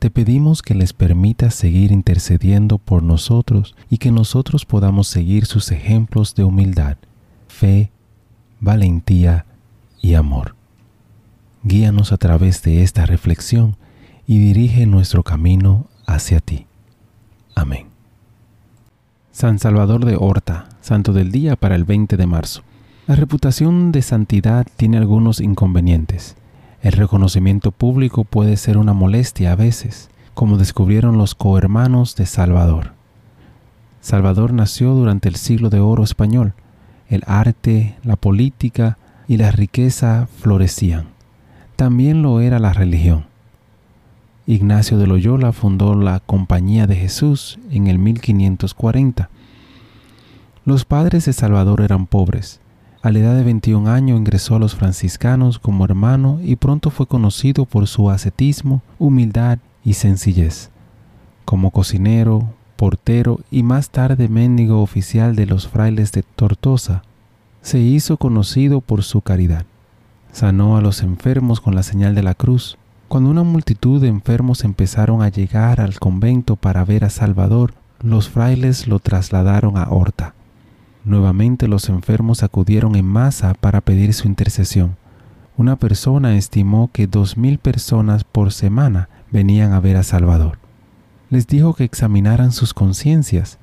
Te pedimos que les permitas seguir intercediendo por nosotros y que nosotros podamos seguir sus ejemplos de humildad, fe, valentía y amor. Guíanos a través de esta reflexión y dirige nuestro camino hacia ti. Amén. San Salvador de Horta, Santo del Día para el 20 de marzo. La reputación de santidad tiene algunos inconvenientes. El reconocimiento público puede ser una molestia a veces, como descubrieron los cohermanos de Salvador. Salvador nació durante el siglo de oro español. El arte, la política y la riqueza florecían. También lo era la religión. Ignacio de Loyola fundó la Compañía de Jesús en el 1540. Los padres de Salvador eran pobres, a la edad de 21 años ingresó a los franciscanos como hermano y pronto fue conocido por su ascetismo, humildad y sencillez. Como cocinero, portero y más tarde mendigo oficial de los frailes de Tortosa, se hizo conocido por su caridad. Sanó a los enfermos con la señal de la cruz. Cuando una multitud de enfermos empezaron a llegar al convento para ver a Salvador, los frailes lo trasladaron a Horta. Nuevamente los enfermos acudieron en masa para pedir su intercesión. Una persona estimó que dos mil personas por semana venían a ver a Salvador. Les dijo que examinaran sus conciencias,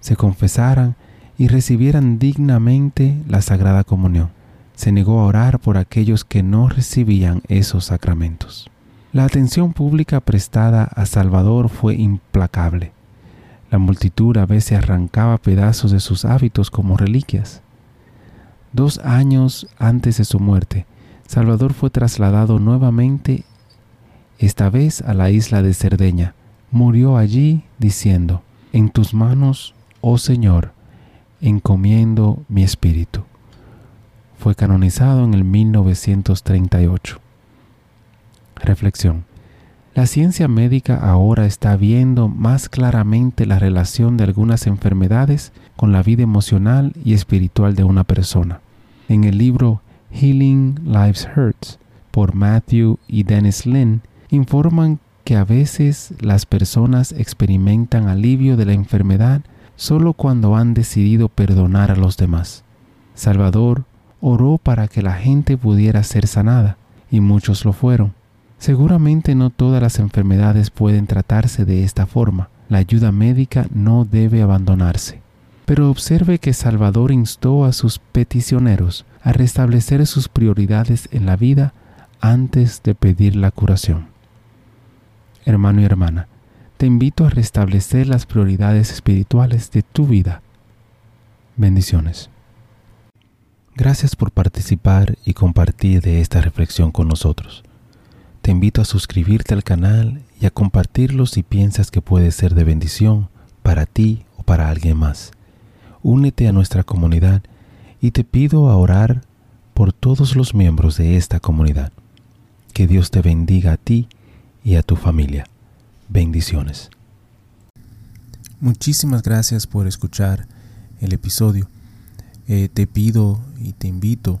se confesaran y recibieran dignamente la Sagrada Comunión. Se negó a orar por aquellos que no recibían esos sacramentos. La atención pública prestada a Salvador fue implacable. La multitud a veces arrancaba pedazos de sus hábitos como reliquias. Dos años antes de su muerte, Salvador fue trasladado nuevamente, esta vez a la isla de Cerdeña. Murió allí diciendo, En tus manos, oh Señor, encomiendo mi espíritu. Fue canonizado en el 1938. Reflexión. La ciencia médica ahora está viendo más claramente la relación de algunas enfermedades con la vida emocional y espiritual de una persona. En el libro Healing Life's Hurts por Matthew y Dennis Lynn informan que a veces las personas experimentan alivio de la enfermedad solo cuando han decidido perdonar a los demás. Salvador oró para que la gente pudiera ser sanada y muchos lo fueron Seguramente no todas las enfermedades pueden tratarse de esta forma. La ayuda médica no debe abandonarse. Pero observe que Salvador instó a sus peticioneros a restablecer sus prioridades en la vida antes de pedir la curación. Hermano y hermana, te invito a restablecer las prioridades espirituales de tu vida. Bendiciones. Gracias por participar y compartir de esta reflexión con nosotros. Te invito a suscribirte al canal y a compartirlo si piensas que puede ser de bendición para ti o para alguien más. Únete a nuestra comunidad y te pido a orar por todos los miembros de esta comunidad. Que Dios te bendiga a ti y a tu familia. Bendiciones. Muchísimas gracias por escuchar el episodio. Eh, te pido y te invito